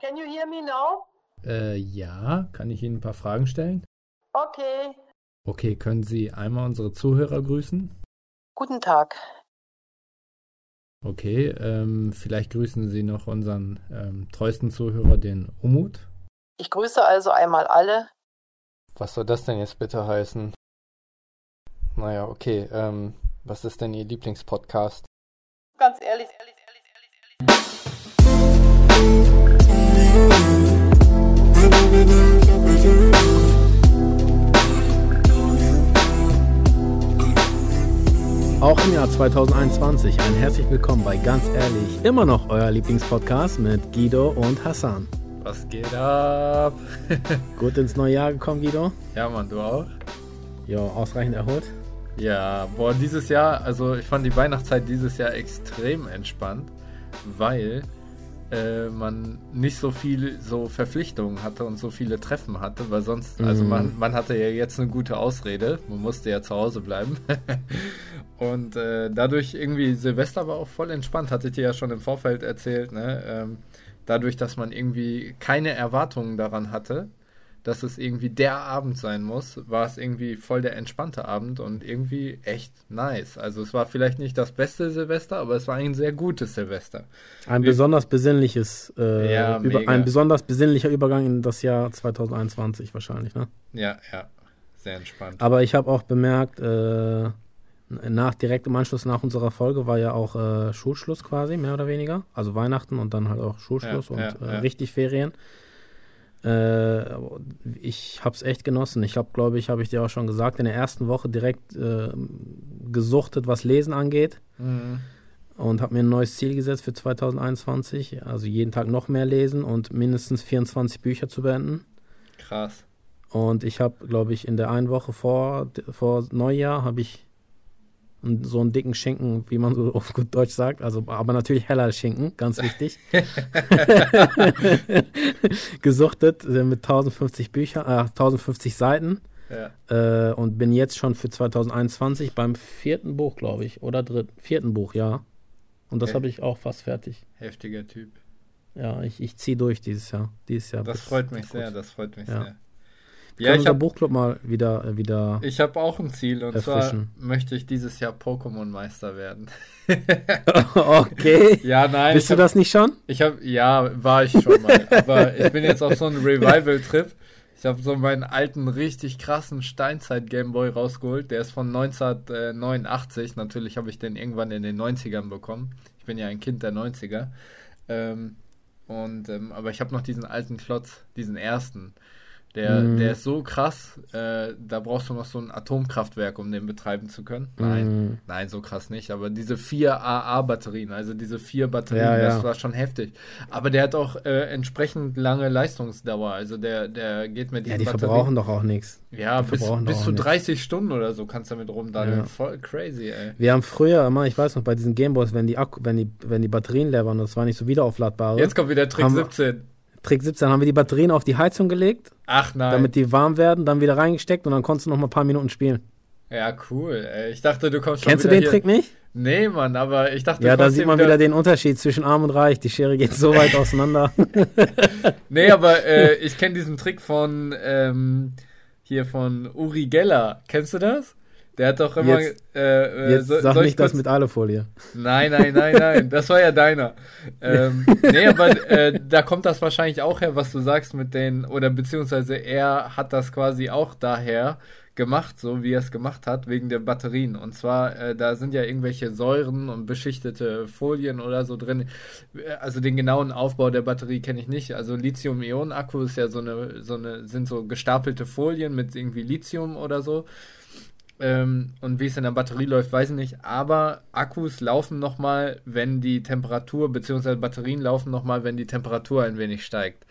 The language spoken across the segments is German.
Can you hear me now? Äh, ja, kann ich Ihnen ein paar Fragen stellen? Okay. Okay, können Sie einmal unsere Zuhörer grüßen? Guten Tag. Okay, ähm, vielleicht grüßen Sie noch unseren ähm, treuesten Zuhörer, den Umut. Ich grüße also einmal alle. Was soll das denn jetzt bitte heißen? Naja, okay, ähm, was ist denn Ihr Lieblingspodcast? Ganz ehrlich, ehrlich, ehrlich, ehrlich, ehrlich. Auch im Jahr 2021 ein herzlich willkommen bei Ganz Ehrlich, immer noch euer Lieblingspodcast mit Guido und Hassan. Was geht ab? Gut ins neue Jahr gekommen, Guido? ja, Mann, du auch? Ja, ausreichend erholt. Ja, boah, dieses Jahr, also ich fand die Weihnachtszeit dieses Jahr extrem entspannt, weil äh, man nicht so viel so Verpflichtungen hatte und so viele Treffen hatte, weil sonst, also Mhm. man, man hatte ja jetzt eine gute Ausrede, man musste ja zu Hause bleiben. und äh, dadurch irgendwie, Silvester war auch voll entspannt, hatte ich dir ja schon im Vorfeld erzählt, ne? Ähm, dadurch, dass man irgendwie keine Erwartungen daran hatte, dass es irgendwie der Abend sein muss, war es irgendwie voll der entspannte Abend und irgendwie echt nice. Also es war vielleicht nicht das beste Silvester, aber es war ein sehr gutes Silvester. Ein Wie- besonders besinnliches, äh, Ja, über, ein besonders besinnlicher Übergang in das Jahr 2021 wahrscheinlich, ne? Ja, ja, sehr entspannt. Aber ich habe auch bemerkt, äh, nach, direkt im Anschluss nach unserer Folge war ja auch äh, Schulschluss quasi, mehr oder weniger. Also Weihnachten und dann halt auch Schulschluss Ja, und ja, äh, ja. richtig Ferien. Äh, ich habe es echt genossen. Ich habe, glaube ich, habe ich dir auch schon gesagt, in der ersten Woche direkt äh, gesuchtet, was Lesen angeht. Mhm. Und habe mir ein neues Ziel gesetzt für 2021. Also jeden Tag noch mehr lesen und mindestens 24 Bücher zu beenden. Krass. Und ich habe, glaube ich, in der einen Woche vor, vor Neujahr habe ich einen- so einen dicken Schinken, wie man so auf gut Deutsch sagt, also aber natürlich heller Schinken, ganz wichtig, gesuchtet äh, mit 1050 Büchern, äh, 1050 Seiten Ja. äh, und bin jetzt schon für 2021 beim vierten Buch, glaube ich, oder dritten, vierten Buch, ja. Und das Okay. habe ich auch fast fertig. Heftiger Typ. Ja, ich, ich ziehe durch dieses Jahr. Dieses Jahr Das freut mich gut. sehr, das freut mich Ja. sehr. Wir Ja, ich habe Buchclub mal wieder, äh, wieder ich hab auch ein Ziel und Erfrischen. zwar möchte ich dieses Jahr Pokémon-Meister werden. okay. ja, nein. Bist du hab- das nicht schon? Ich habe, ja, war ich schon mal. aber ich bin jetzt auf so einem Revival-Trip. Ich habe so meinen alten, richtig krassen Steinzeit-Gameboy rausgeholt. Der ist von 1989. Natürlich habe ich den irgendwann in den 90ern bekommen. Ich bin ja ein Kind der 90er. Ähm, und, ähm, aber ich habe noch diesen alten Klotz, diesen ersten. Der, Mhm. der ist so krass, äh, da brauchst du noch so ein Atomkraftwerk, um den betreiben zu können. Nein, Mhm. Nein, so krass nicht. Aber diese vier AA-Batterien, also diese vier Batterien, Ja, ja. das war schon heftig. Aber der hat auch äh, entsprechend lange Leistungsdauer. Also der, der geht mit Ja, diesen die Batterien. verbrauchen doch auch nichts. ja, die bis, bis zu auch nichts. 30 Stunden oder so kannst du damit rumdaddeln. Ja. Voll crazy, ey. Wir haben früher immer, ich weiß noch, bei diesen Gameboys, wenn die Akku, wenn die, wenn die Batterien leer waren, das war nicht so wiederaufladbare. Jetzt kommt wieder Trick Haben wir- 17. Trick 17 haben wir die Batterien auf die Heizung gelegt, Ach nein. damit die warm werden, dann wieder reingesteckt und dann konntest du noch mal ein paar Minuten spielen. ja, cool. Ich dachte, du kommst schon Kennst du wieder den hier. Trick nicht? Nee, Mann, aber ich dachte, Ja, du da kommst sieht man wieder den Unterschied zwischen arm und reich. Die Schere geht so weit auseinander. Nee, aber äh, ich kenne diesen Trick von ähm, hier von Uri Geller. Kennst du das? Der hat doch immer. Jetzt- äh, äh, Jetzt so- sag nicht das mit Alufolie. Nein, nein, nein, nein. Das war ja deiner. Ähm, nee, aber äh, da kommt das wahrscheinlich auch her, was du sagst mit den, oder beziehungsweise er hat das quasi auch daher gemacht, so wie er es gemacht hat, wegen der Batterien. Und zwar, äh, da sind ja irgendwelche Säuren und beschichtete Folien oder so drin. Äh, Also den genauen Aufbau der Batterie kenne ich nicht. Also Lithium-Ionen-Akku ist ja so eine, so eine, sind so gestapelte Folien mit irgendwie Lithium oder so. Ähm, und wie es in der Batterie läuft, weiß ich nicht. Aber Akkus laufen nochmal, wenn die Temperatur, beziehungsweise Batterien laufen nochmal, wenn die Temperatur ein wenig steigt.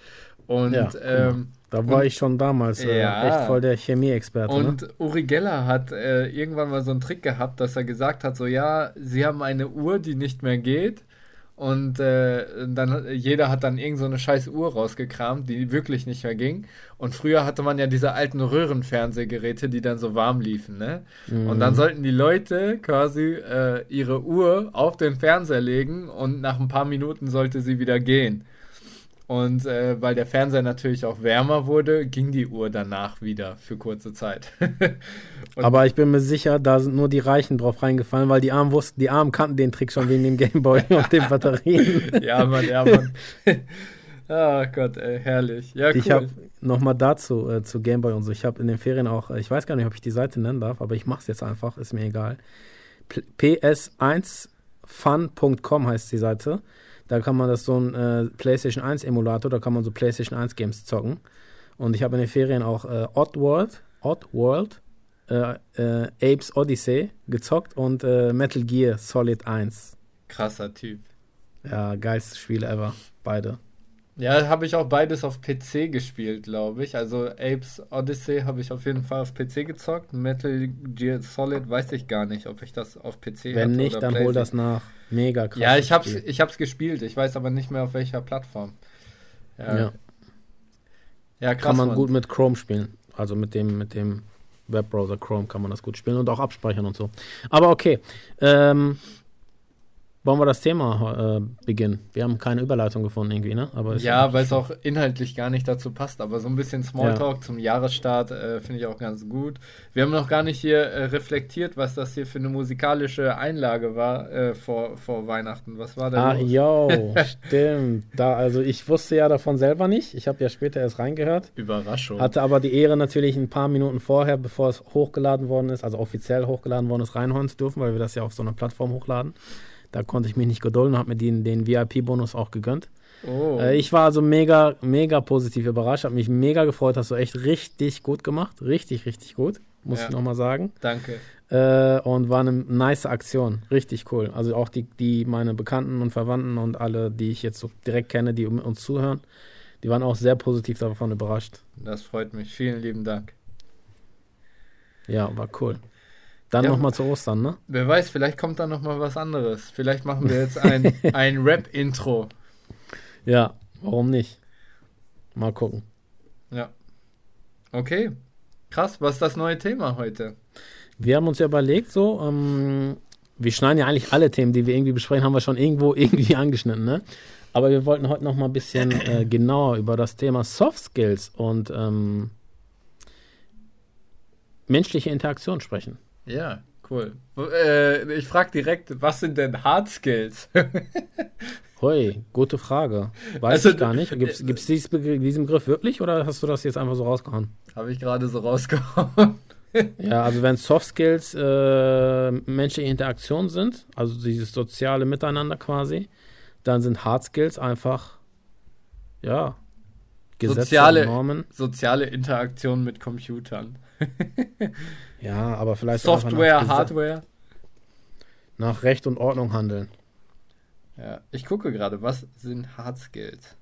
Und, Ja, ähm, Da war ich schon damals äh, Ja. echt voll der Chemieexperte. Ne? und Uri Geller hat äh, irgendwann mal so einen Trick gehabt, dass er gesagt hat, so ja, sie haben eine Uhr, die nicht mehr geht und äh, dann jeder hat dann irgend so eine scheiß Uhr rausgekramt, die wirklich nicht mehr ging. Und früher hatte man ja diese alten Röhrenfernsehgeräte, die dann so warm liefen, ne? Mhm. Und dann sollten die Leute quasi äh, ihre Uhr auf den Fernseher legen und nach ein paar Minuten sollte sie wieder gehen. Und äh, weil der Fernseher natürlich auch wärmer wurde, ging die Uhr danach wieder für kurze Zeit. Aber ich bin mir sicher, da sind nur die Reichen drauf reingefallen, weil die Armen wussten, die Armen kannten den Trick schon wegen dem Gameboy und den Batterien. ja, Mann, ja, Mann. Ah Gott, ey, herrlich. Ja, cool. Ich habe nochmal dazu, äh, zu Gameboy und so, ich habe in den Ferien auch, äh, ich weiß gar nicht, ob ich die Seite nennen darf, aber ich mache es jetzt einfach, ist mir egal. P- ps1fun.com heißt die Seite. Da kann man das so ein äh, PlayStation 1 Emulator, da kann man so PlayStation 1 Games zocken. Und ich habe in den Ferien auch äh, Oddworld, Oddworld, äh, äh, Apes Odyssey gezockt und äh, Metal Gear Solid 1. Krasser Typ. Ja, geilstes Spiel ever. Beide. Ja, habe ich auch beides auf PC gespielt, glaube ich. Also Apes Odyssey habe ich auf jeden Fall auf PC gezockt. Metal Gear Solid weiß ich gar nicht, ob ich das auf PC Wenn nicht, dann hol PlayStation. das nach. Mega krass. Ja, ich hab's, ich hab's gespielt. Ich weiß aber nicht mehr auf welcher Plattform. Ja, Ja. ja krass. kann man Mann. gut mit Chrome spielen. Also mit dem, mit dem Webbrowser Chrome kann man das gut spielen und auch abspeichern und so. Aber okay. Ähm, wollen wir das Thema äh, beginnen? Wir haben keine Überleitung gefunden irgendwie, ne? Aber Ja, weil es auch inhaltlich gar nicht dazu passt, aber so ein bisschen Smalltalk zum Jahresstart äh, finde ich auch ganz gut. Wir haben noch gar nicht hier äh, reflektiert, was das hier für eine musikalische Einlage war äh, vor, vor Weihnachten. Was war da Ah, los? yo, stimmt. Da, also ich wusste ja davon selber nicht. Ich habe ja später erst reingehört. Überraschung. Hatte aber die Ehre natürlich ein paar Minuten vorher, bevor es hochgeladen worden ist, also offiziell hochgeladen worden ist, reinhauen zu dürfen, weil wir das ja auf so einer Plattform hochladen. Da konnte ich mich nicht gedulden, habe mir den, den VIP-Bonus auch gegönnt. oh. Äh, ich war also mega, mega positiv überrascht, habe mich mega gefreut, hast du echt richtig gut gemacht. Richtig, richtig gut, muss Ja. ich nochmal sagen. Danke. Äh, und war eine nice Aktion, richtig cool. Also auch die, die meine Bekannten und Verwandten und alle, die ich jetzt so direkt kenne, die uns zuhören, die waren auch sehr positiv davon überrascht. Das freut mich. Vielen lieben Dank. Ja, war cool. Dann Ja. nochmal zu Ostern, ne? Wer weiß, vielleicht kommt da noch mal was anderes. Vielleicht machen wir jetzt ein, ein Rap-Intro. Ja, warum nicht? Mal gucken. Ja. Okay. Krass, was ist das neue Thema heute? Wir haben uns ja überlegt, so, ähm, wir schneiden ja eigentlich alle Themen, die wir irgendwie besprechen, haben wir schon irgendwo irgendwie angeschnitten, ne? Aber wir wollten heute noch mal ein bisschen äh, genauer über das Thema Soft Skills und ähm, menschliche Interaktion sprechen. Ja, cool. Äh, ich frage direkt, was sind denn Hard Skills? Hoi, gute Frage. Weiß Also, ich gar nicht. Gibt es dieses Begr diesen Begriff wirklich oder hast du das jetzt einfach so rausgehauen? Habe ich gerade so rausgehauen. Ja, also wenn Soft Skills äh, menschliche Interaktion sind, also dieses soziale Miteinander quasi, dann sind Hard Skills einfach, ja, Gesetze Soziale- Normen. Soziale Interaktion mit Computern. Ja, aber vielleicht Software, nach, Hardware. nach Recht und Ordnung handeln. Ja, ich gucke gerade, was sind Hard Skills?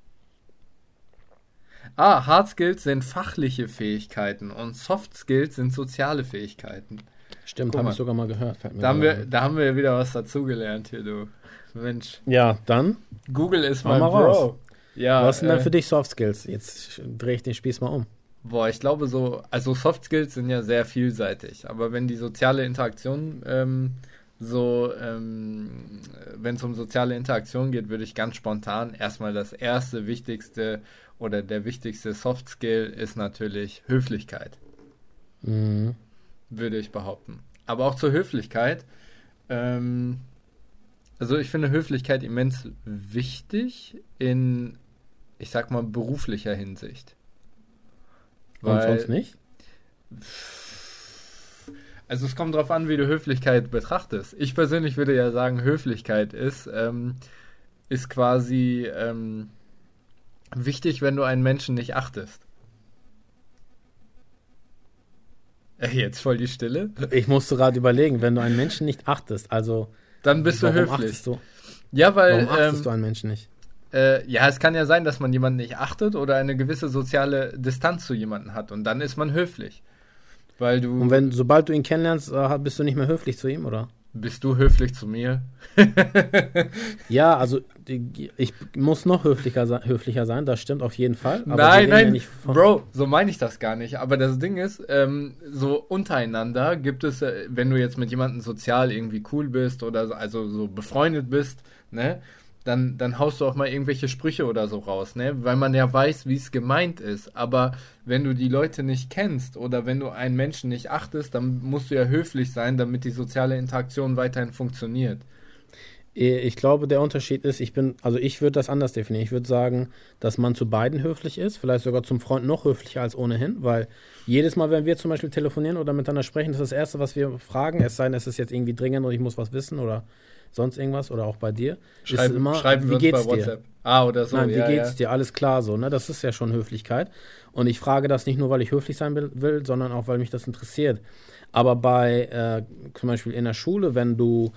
Ah, Hard Skills sind fachliche Fähigkeiten und Soft Skills sind soziale Fähigkeiten. Stimmt, habe ich sogar mal gehört. Da haben, wir, da haben wir wieder was dazugelernt hier, du. Mensch, Ja, dann, Google ist mein mal Bro. raus. Ja, was sind denn äh, für dich Soft Skills? Jetzt drehe ich den Spieß mal um. Boah, ich glaube so, also Soft Skills sind ja sehr vielseitig, aber wenn die soziale Interaktion ähm, so, ähm, wenn es um soziale Interaktion geht, würde ich ganz spontan erstmal das erste wichtigste oder der wichtigste Soft Skill ist natürlich Höflichkeit, Mhm. würde ich behaupten. Aber auch zur Höflichkeit, ähm, also ich finde Höflichkeit immens wichtig in, ich sag mal, beruflicher Hinsicht. Und sonst nicht? Also es kommt darauf an, wie du Höflichkeit betrachtest. Ich persönlich würde ja sagen, Höflichkeit ist, ähm, ist quasi ähm, wichtig, wenn du einen Menschen nicht achtest. Äh, Jetzt voll die Stille. Ich musste gerade überlegen, wenn du einen Menschen nicht achtest, also Dann bist du höflich. achtest du? Ja, weil Warum achtest ähm, du einen Menschen nicht? Äh, ja, es kann ja sein, dass man jemanden nicht achtet oder eine gewisse soziale Distanz zu jemandem hat und dann ist man höflich. Weil du Und wenn, sobald du ihn kennenlernst, äh, bist du nicht mehr höflich zu ihm, oder? Bist du höflich zu mir? Ja, also ich muss noch höflicher, se- höflicher sein, das stimmt auf jeden Fall. nein, ja nein, von- Bro, so meine ich das gar nicht. Aber das Ding ist, ähm, so untereinander gibt es, äh, wenn du jetzt mit jemandem sozial irgendwie cool bist oder so, also so befreundet bist, ne, dann, dann haust du auch mal irgendwelche Sprüche oder so raus, ne, weil man ja weiß, wie es gemeint ist. Aber wenn du die Leute nicht kennst oder wenn du einen Menschen nicht achtest, dann musst du ja höflich sein, damit die soziale Interaktion weiterhin funktioniert. Ich glaube, der Unterschied ist, ich bin, also ich würde das anders definieren. Ich würde sagen, dass man zu beiden höflich ist, vielleicht sogar zum Freund noch höflicher als ohnehin, weil jedes Mal, wenn wir zum Beispiel telefonieren oder miteinander sprechen, das ist das Erste, was wir fragen, es sei denn, es ist jetzt irgendwie dringend und ich muss was wissen oder sonst irgendwas oder auch bei dir, Schreiben, ist immer, schreiben wir wie uns geht's bei dir? WhatsApp. Ah, oder so. Nein, wie ja, geht's ja. dir? Alles klar so, ne? Das ist ja schon Höflichkeit. Und ich frage das nicht nur, weil ich höflich sein will, will sondern auch, weil mich das interessiert. Aber bei, äh, zum Beispiel in der Schule, wenn du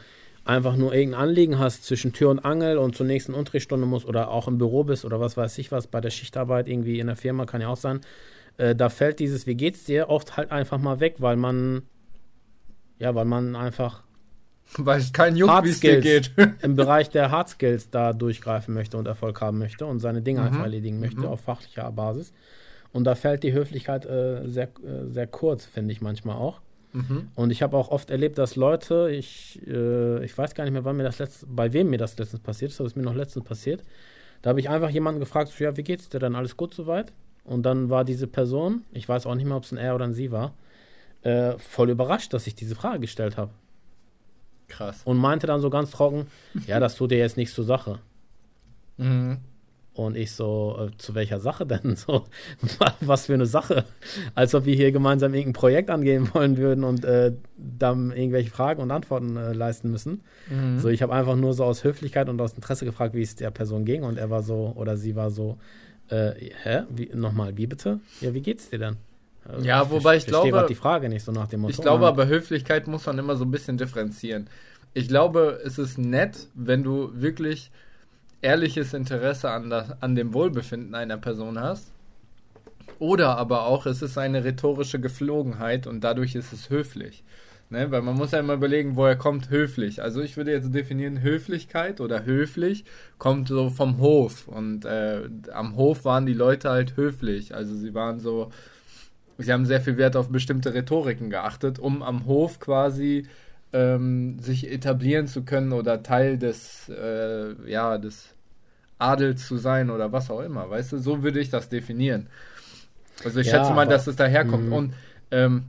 einfach nur irgendein Anliegen hast zwischen Tür und Angel und zur nächsten Unterrichtsstunde musst oder auch im Büro bist oder was weiß ich was, bei der Schichtarbeit irgendwie in der Firma, kann ja auch sein, äh, da fällt dieses Wie geht's dir oft halt einfach mal weg, weil man, ja, weil man einfach Weil es kein Hard wie es dir Skills geht. im Bereich der Hard Skills da durchgreifen möchte und Erfolg haben möchte und seine Dinge Mhm. einfach erledigen möchte Mhm. auf fachlicher Basis. Und da fällt die Höflichkeit äh, sehr, äh, sehr kurz, finde ich manchmal auch. Mhm. Und ich habe auch oft erlebt, dass Leute, ich, äh, ich weiß gar nicht mehr, wann mir das letzt, bei wem mir das letztens passiert ist, aber es ist mir noch letztens passiert. Da habe ich einfach jemanden gefragt, so, ja, wie geht's dir denn? Alles gut soweit? Und dann war diese Person, ich weiß auch nicht mehr, ob es ein er oder ein sie war, äh, voll überrascht, dass ich diese Frage gestellt habe. Krass. Und meinte dann so ganz trocken, ja, das tut dir jetzt nichts zur Sache. Mhm. Und ich so, äh, zu welcher Sache denn? So, was für eine Sache? Als ob wir hier gemeinsam irgendein Projekt angehen wollen würden und äh, dann irgendwelche Fragen und Antworten äh, leisten müssen. Mhm. So, ich habe einfach nur so aus Höflichkeit und aus Interesse gefragt, wie es der Person ging. Und er war so, oder sie war so, äh, hä? Wie, nochmal, wie bitte? Ja, wie geht's dir denn? Äh, Ja, wobei ich verstehe glaube- die Frage nicht so nach dem Motto. Ich glaube Und aber, Höflichkeit muss man immer so ein bisschen differenzieren. Ich glaube, es ist nett, wenn du wirklich ehrliches Interesse an, das, an dem Wohlbefinden einer Person hast. Oder aber auch, es ist eine rhetorische Geflogenheit und dadurch ist es höflich. Ne? Weil man muss ja immer überlegen, woher kommt höflich. Also ich würde jetzt definieren, Höflichkeit oder höflich kommt so vom Hof. Und äh, am Hof waren die Leute halt höflich. Also sie waren so, sie haben sehr viel Wert auf bestimmte Rhetoriken geachtet, um am Hof quasi ähm, sich etablieren zu können oder Teil des, äh, ja, des Adels zu sein oder was auch immer, weißt du? So würde ich das definieren. Also ich Ja, schätze mal, aber- dass es daherkommt. Mhm. Und ähm,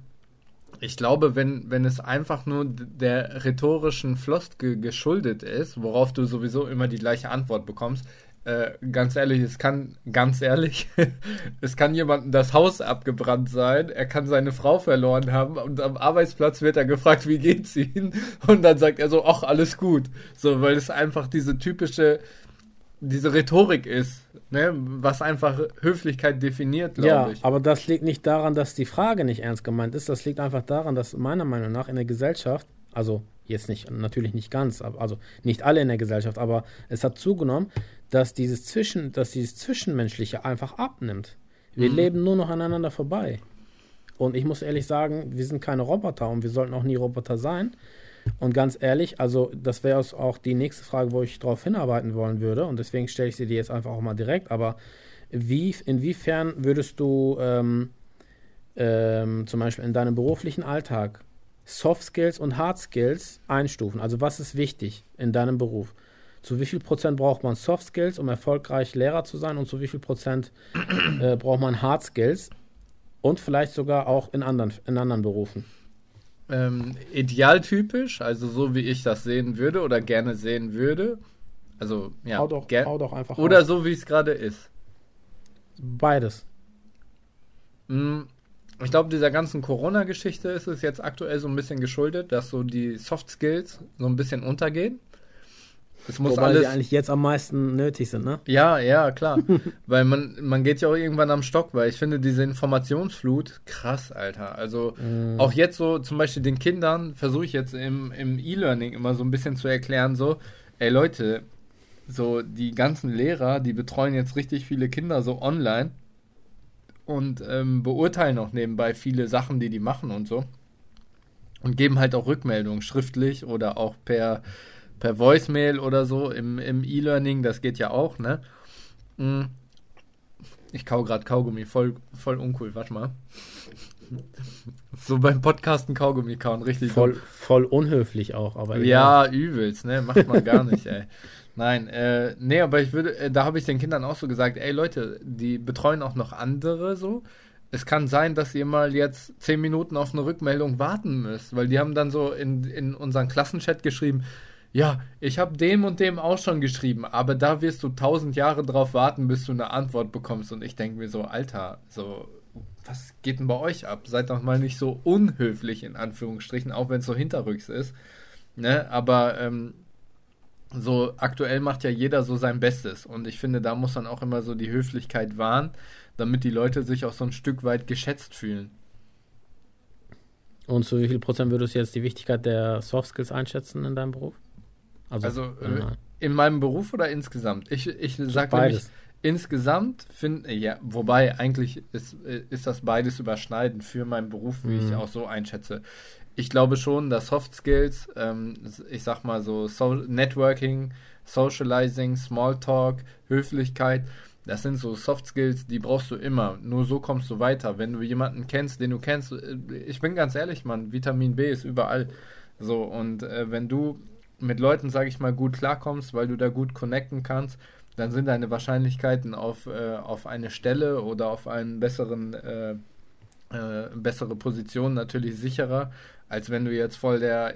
ich glaube, wenn, wenn es einfach nur der rhetorischen Floskel geschuldet ist, worauf du sowieso immer die gleiche Antwort bekommst, äh, ganz ehrlich, es kann, ganz ehrlich, es kann jemandem das Haus abgebrannt sein, er kann seine Frau verloren haben und am Arbeitsplatz wird er gefragt, wie geht's Ihnen? Und dann sagt er so, ach, alles gut. So, weil es einfach diese typische, diese Rhetorik ist, ne, was einfach Höflichkeit definiert, Ja, glaube ich. aber das liegt nicht daran, dass die Frage nicht ernst gemeint ist. Das liegt einfach daran, dass meiner Meinung nach in der Gesellschaft, also jetzt nicht, natürlich nicht ganz, also nicht alle in der Gesellschaft, aber es hat zugenommen, dass dieses Zwischen, dass dieses Zwischenmenschliche einfach abnimmt. Wir Mhm. leben nur noch aneinander vorbei. Und ich muss ehrlich sagen, wir sind keine Roboter und wir sollten auch nie Roboter sein. Und ganz ehrlich, also das wäre auch die nächste Frage, wo ich darauf hinarbeiten wollen würde. Und deswegen stelle ich sie dir jetzt einfach auch mal direkt. Aber wie, inwiefern würdest du ähm, ähm, zum Beispiel in deinem beruflichen Alltag Soft Skills und Hard Skills einstufen? Also was ist wichtig in deinem Beruf? Zu wie viel Prozent braucht man Soft Skills, um erfolgreich Lehrer zu sein? Und zu wie viel Prozent äh, braucht man Hard Skills? Und vielleicht sogar auch in anderen, in anderen Berufen. Ähm, idealtypisch, also so wie ich das sehen würde oder gerne sehen würde. Also, ja. hau, doch, hau doch einfach oder raus. so wie es gerade ist. Beides. Mm, Ich glaube, dieser ganzen Corona-Geschichte ist es jetzt aktuell so ein bisschen geschuldet, dass so die Soft Skills so ein bisschen untergehen. Es muss Wobei alles. sie eigentlich jetzt am meisten nötig sind, ne? Ja, ja, klar. weil man, man geht ja auch irgendwann am Stock, weil ich finde diese Informationsflut krass, Alter. Also Mhm. auch jetzt so zum Beispiel den Kindern versuche ich jetzt im, im E-Learning immer so ein bisschen zu erklären, so, ey Leute, so die ganzen Lehrer, die betreuen jetzt richtig viele Kinder so online und ähm, beurteilen auch nebenbei viele Sachen, die die machen und so. und geben halt auch Rückmeldungen schriftlich oder auch per, per Voicemail oder so im, im E-Learning, das geht ja auch, ne? Mm. Ich kau gerade Kaugummi, voll, voll uncool, warte mal. So beim Podcasten Kaugummi kauen, richtig. Voll, voll unhöflich auch, aber. Ja, egal. übelst, ne? Macht man gar nicht, ey. Nein, äh, nee, aber ich würde, äh, da habe ich den Kindern auch so gesagt, ey Leute, die betreuen auch noch andere so. Es kann sein, dass ihr mal jetzt zehn Minuten auf eine Rückmeldung warten müsst, weil die haben dann so in, in unseren Klassenchat geschrieben, ja, ich habe dem und dem auch schon geschrieben, aber da wirst du tausend Jahre drauf warten, bis du eine Antwort bekommst. Und ich denke mir so, Alter, so, was geht denn bei euch ab? Seid doch mal nicht so unhöflich, in Anführungsstrichen, auch wenn es so hinterrücks ist. Ne? Aber ähm, so aktuell macht ja jeder so sein Bestes. Und ich finde, da muss man auch immer so die Höflichkeit wahren, damit die Leute sich auch so ein Stück weit geschätzt fühlen. Und zu wie viel Prozent würdest du jetzt die Wichtigkeit der Soft Skills einschätzen in deinem Beruf? Also, also äh, in meinem Beruf oder insgesamt? Ich, ich sage nämlich, insgesamt finde, ja, wobei eigentlich ist, ist das beides überschneidend für meinen Beruf, wie mhm. ich auch so einschätze. Ich glaube schon, dass Soft Skills, ähm, ich sag mal so, so Networking, Socializing, Smalltalk, Höflichkeit, das sind so Soft Skills, die brauchst du immer. Nur so kommst du weiter. Wenn du jemanden kennst, den du kennst, äh, ich bin ganz ehrlich, Mann, Vitamin B ist überall. So, und äh, wenn du mit Leuten, sage ich mal, gut klarkommst, weil du da gut connecten kannst, dann sind deine Wahrscheinlichkeiten auf, äh, auf eine Stelle oder auf einen besseren, äh, äh, bessere Position natürlich sicherer, als wenn du jetzt voll der,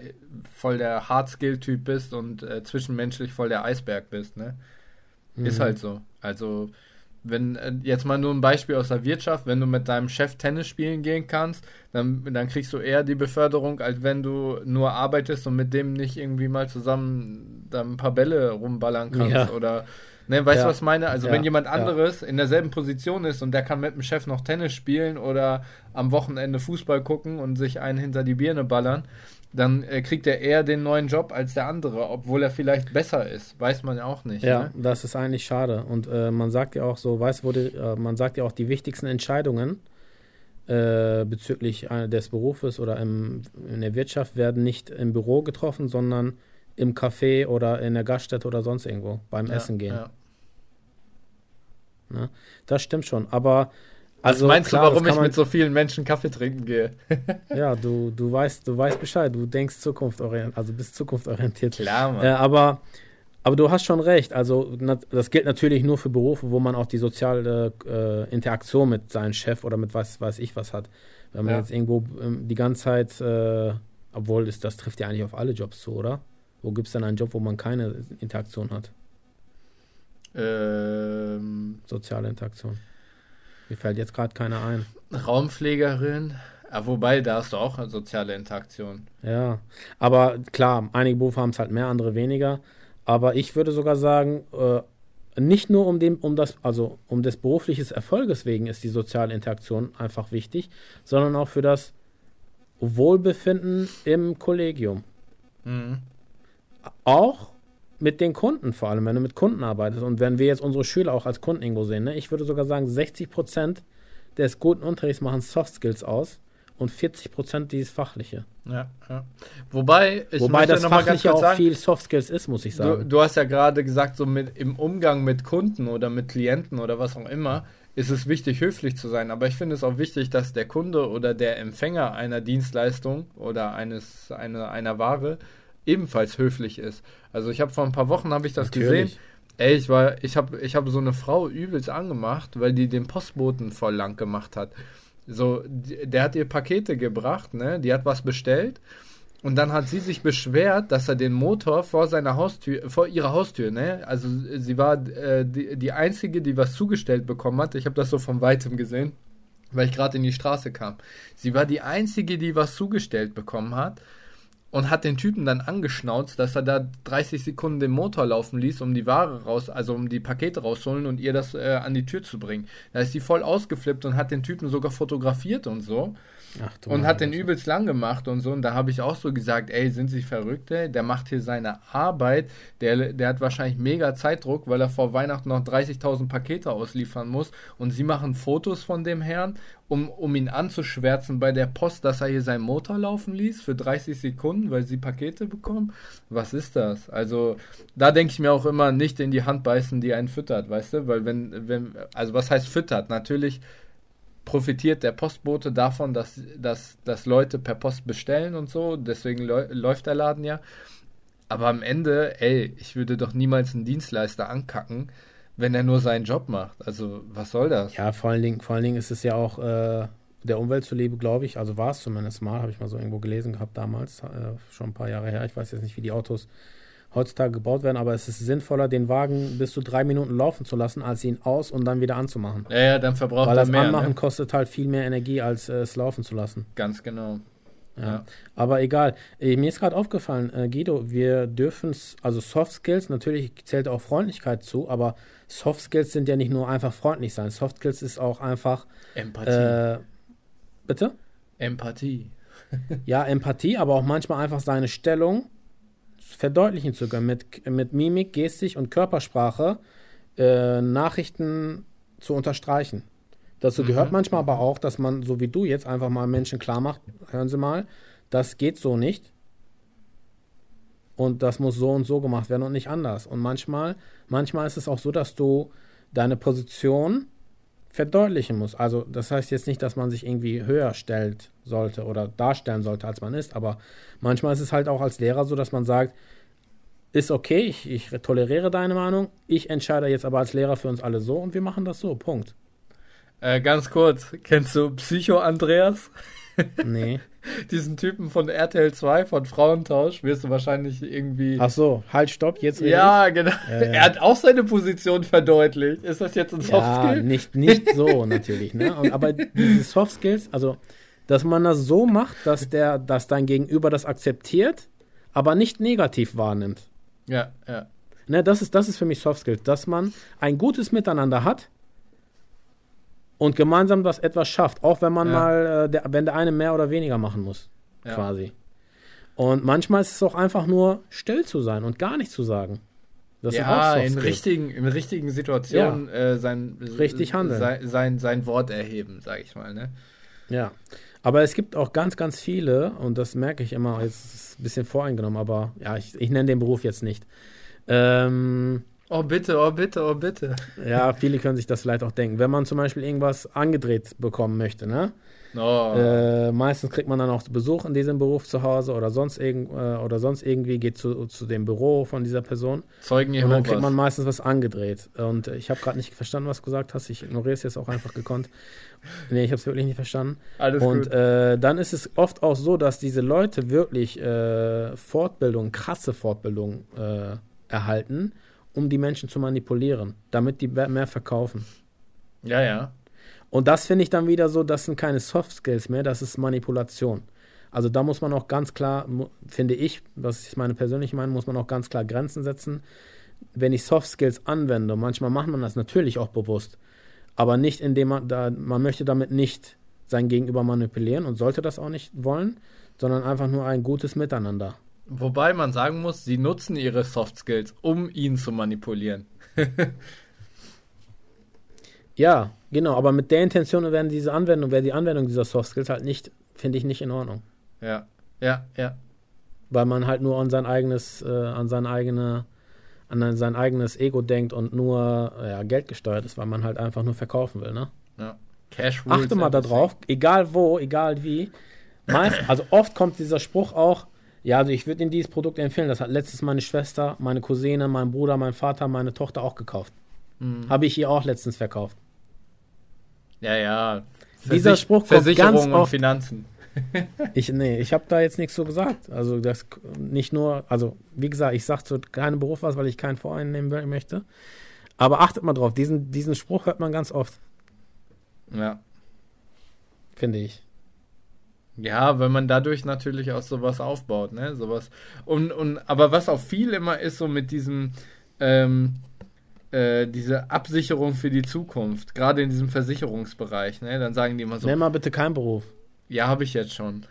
voll der Hard-Skill-Typ bist und äh, zwischenmenschlich voll der Eisberg bist, ne? Mhm. Ist halt so. Also wenn äh, jetzt mal nur ein Beispiel aus der Wirtschaft, wenn du mit deinem Chef Tennis spielen gehen kannst, dann, dann kriegst du eher die Beförderung, als wenn du nur arbeitest und mit dem nicht irgendwie mal zusammen da ein paar Bälle rumballern kannst ja. oder ne, weißt du, ja. was ich meine? Also ja. wenn jemand anderes in derselben Position ist und der kann mit dem Chef noch Tennis spielen oder am Wochenende Fußball gucken und sich einen hinter die Birne ballern, dann äh, kriegt er eher den neuen Job als der andere, obwohl er vielleicht besser ist. Weiß man ja auch nicht. Ja, ne? das ist eigentlich schade. Und äh, man sagt ja auch so, weiß wurde, äh, man sagt ja auch die wichtigsten Entscheidungen äh, bezüglich des Berufes oder im, in der Wirtschaft werden nicht im Büro getroffen, sondern im Café oder in der Gaststätte oder sonst irgendwo beim ja, Essen gehen. Ja. Ne? Das stimmt schon. Aber also, Was meinst klar, du, warum ich mit so vielen Menschen Kaffee trinken gehe? ja, du, du weißt, du weißt Bescheid, du denkst zukunftsorientiert, also bist zukunftsorientiert. Klar, Mann. Äh, aber, aber du hast schon recht. Also das gilt natürlich nur für Berufe, wo man auch die soziale äh, Interaktion mit seinem Chef oder mit was weiß ich was hat. Wenn man ja. jetzt irgendwo ähm, die ganze Zeit, äh, obwohl ist, das trifft ja eigentlich auf alle Jobs zu, oder? Wo gibt es denn einen Job, wo man keine Interaktion hat? Ähm, Soziale Interaktion. Mir fällt jetzt gerade keiner ein. Raumpflegerin. Ja, wobei, da hast du auch eine soziale Interaktion. Ja, aber klar, einige Berufe haben es halt mehr, andere weniger. Aber ich würde sogar sagen, äh, nicht nur um dem, um das, also um des beruflichen Erfolges wegen ist die soziale Interaktion einfach wichtig, sondern auch für das Wohlbefinden im Kollegium. Mhm. Auch mit den Kunden vor allem, wenn du mit Kunden arbeitest und wenn wir jetzt unsere Schüler auch als Kunden irgendwo sehen, ne? ich würde sogar sagen, 60 Prozent des guten Unterrichts machen Soft Skills aus und 40 Prozent dieses Fachliche. Ja, ja. Wobei, ich Wobei das Fachliche auch sagen, viel Soft Skills ist, muss ich sagen. Du, du hast ja gerade gesagt, so mit, im Umgang mit Kunden oder mit Klienten oder was auch immer, ist es wichtig, höflich zu sein. Aber ich finde es auch wichtig, dass der Kunde oder der Empfänger einer Dienstleistung oder eines, einer, einer Ware ebenfalls höflich ist. Also ich habe vor ein paar Wochen habe ich das Natürlich. gesehen. Ey, ich war, ich habe, ich habe so eine Frau übelst angemacht, weil die den Postboten voll lang gemacht hat. So, der hat ihr Pakete gebracht, ne? Die hat was bestellt und dann hat sie sich beschwert, dass er den Motor vor seiner Haustür, vor ihrer Haustür, ne? Also sie war äh, die, die einzige, die was zugestellt bekommen hat. Ich habe das so von weitem gesehen, weil ich gerade in die Straße kam. Sie war die einzige, die was zugestellt bekommen hat und hat den Typen dann angeschnauzt, dass er da 30 Sekunden den Motor laufen ließ, um die Ware raus, also um die Pakete rauszuholen und ihr das äh, an die Tür zu bringen. Da ist sie voll ausgeflippt und hat den Typen sogar fotografiert und so. Ach, Und hat den übelst lang gemacht und so. Und da habe ich auch so gesagt, ey, sind Sie verrückt, ey? Der macht hier seine Arbeit. Der, der hat wahrscheinlich mega Zeitdruck, weil er vor Weihnachten noch 30.000 Pakete ausliefern muss. Und Sie machen Fotos von dem Herrn, um, um ihn anzuschwärzen bei der Post, dass er hier seinen Motor laufen ließ für 30 Sekunden, weil Sie Pakete bekommen. Was ist das? Also, da denke ich mir auch immer, nicht in die Hand beißen, die einen füttert, weißt du? Weil wenn, wenn, also was heißt füttert? Natürlich profitiert der Postbote davon, dass, dass, dass Leute per Post bestellen und so. Deswegen läu- läuft der Laden ja. Aber am Ende, ey, ich würde doch niemals einen Dienstleister ankacken, wenn er nur seinen Job macht. Also, was soll das? Ja, vor allen Dingen, vor allen Dingen ist es ja auch äh, der Umwelt zuliebe, glaube ich. Also war es zumindest mal, habe ich mal so irgendwo gelesen gehabt damals, äh, schon ein paar Jahre her. Ich weiß jetzt nicht, wie die Autos heutzutage gebaut werden, aber es ist sinnvoller, den Wagen bis zu drei Minuten laufen zu lassen, als ihn aus und dann wieder anzumachen. Ja, ja, dann verbraucht Weil das mehr. Anmachen Ne? kostet halt viel mehr Energie, als äh, es laufen zu lassen. Ganz genau. Ja. Ja. Aber egal. Äh, mir ist gerade aufgefallen, äh, Guido, wir dürfen, also Soft Skills, natürlich zählt auch Freundlichkeit zu, aber Soft Skills sind ja nicht nur einfach freundlich sein. Soft Skills ist auch einfach, Empathie. äh, bitte? Empathie. Ja, Empathie, aber auch manchmal einfach seine Stellung verdeutlichen zu können, mit, mit Mimik, Gestik und Körpersprache äh, Nachrichten zu unterstreichen. Dazu gehört manchmal aber auch, dass man, so wie du jetzt, einfach mal Menschen klar macht, hören Sie mal, das geht so nicht. Und das muss so und so gemacht werden und nicht anders. Und manchmal, manchmal ist es auch so, dass du deine Position verdeutlichen musst. Also das heißt jetzt nicht, dass man sich irgendwie höher stellt sollte oder darstellen sollte, als man ist, aber manchmal ist es halt auch als Lehrer so, dass man sagt, ist okay, ich, ich toleriere deine Meinung, ich entscheide jetzt aber als Lehrer für uns alle so und wir machen das so, Punkt. Äh, ganz kurz, kennst du Psycho Andreas? Nee. Diesen Typen von RTL 2, von Frauentausch, wirst du wahrscheinlich irgendwie. Ach so, halt, stopp, jetzt ja, genau. Ja, ja. Er hat auch seine Position verdeutlicht. Ist das jetzt ein ich. Ja, Softskill? nicht, nicht so natürlich, ne? Aber diese Soft Skills, also, dass man das so macht, dass der, dass dein Gegenüber das akzeptiert, aber nicht negativ wahrnimmt. Ja, ja. Ne, das ist, das ist für mich Soft Skills, dass man ein gutes Miteinander hat und gemeinsam das etwas schafft, auch wenn man Ja. mal, äh, der, wenn der eine mehr oder weniger machen muss, Ja. quasi. Und manchmal ist es auch einfach nur still zu sein und gar nichts zu sagen. Das ja, in richtigen, in richtigen Situationen äh, sein, Richtig handeln. Sein, sein, sein Wort erheben, sag ich mal. Ne? Ja. Aber es gibt auch ganz, ganz viele, und das merke ich immer, jetzt ist es ein bisschen voreingenommen, aber ja, ich, ich nenne den Beruf jetzt nicht. Ähm, Oh bitte, oh bitte, oh bitte. ja, viele können sich das vielleicht auch denken. Wenn man zum Beispiel irgendwas angedreht bekommen möchte, ne? Oh. Äh, meistens kriegt man dann auch Besuch in diesem Beruf zu Hause oder sonst, irgend, äh, oder sonst irgendwie geht zu, zu dem Büro von dieser Person Zeugen und dann kriegt Jehovas. man meistens was angedreht. Und ich habe gerade nicht verstanden, was du gesagt hast. Ich ignoriere es jetzt auch einfach gekonnt. Nee, ich habe es wirklich nicht verstanden. Alles und gut. äh, dann ist es oft auch so, dass diese Leute wirklich äh, Fortbildung, krasse Fortbildung äh, erhalten, um die Menschen zu manipulieren, damit die mehr verkaufen. Ja, ja. Und das finde ich dann wieder so, das sind keine Soft Skills mehr, das ist Manipulation. Also da muss man auch ganz klar, finde ich, das ist meine persönliche Meinung, muss man auch ganz klar Grenzen setzen. Wenn ich Soft Skills anwende, manchmal macht man das natürlich auch bewusst, aber nicht indem man da, man möchte damit nicht sein Gegenüber manipulieren und sollte das auch nicht wollen, sondern einfach nur ein gutes Miteinander. Wobei man sagen muss, sie nutzen ihre Soft Skills, um ihn zu manipulieren. Ja, genau, aber mit der Intention werden diese Anwendung, wäre die Anwendung dieser Soft Skills halt nicht, finde ich nicht in Ordnung. Ja, ja, ja. weil man halt nur an sein eigenes, äh, an sein eigene, an sein eigenes Ego denkt und nur äh, ja, Geld gesteuert ist, weil man halt einfach nur verkaufen will. Ne? ja. Cash Achte mal darauf, egal wo, egal wie. Meist, also oft kommt dieser Spruch auch, ja, also ich würde Ihnen dieses Produkt empfehlen. Das hat letztes meine Schwester, meine Cousine, mein Bruder, mein Vater, meine Tochter auch gekauft. Mhm. Habe ich ihr auch letztens verkauft. Ja, ja. Dieser Spruch kommt Versicherung ganz und oft. Finanzen. Ich, nee, ich habe da jetzt nichts so gesagt. Also das nicht nur, also wie gesagt, ich sage zu keinem Beruf was, weil ich keinen voreinnehmen möchte. Aber achtet mal drauf, diesen, diesen Spruch hört man ganz oft, Ja. finde ich. Ja, weil man dadurch natürlich auch sowas aufbaut, ne? Sowas. Und, und aber was auch viel immer ist, so mit diesem, ähm, äh, diese Absicherung für die Zukunft, gerade in diesem Versicherungsbereich, ne? Dann sagen die immer so. Nenn mal bitte keinen Beruf. Ja, habe ich jetzt schon.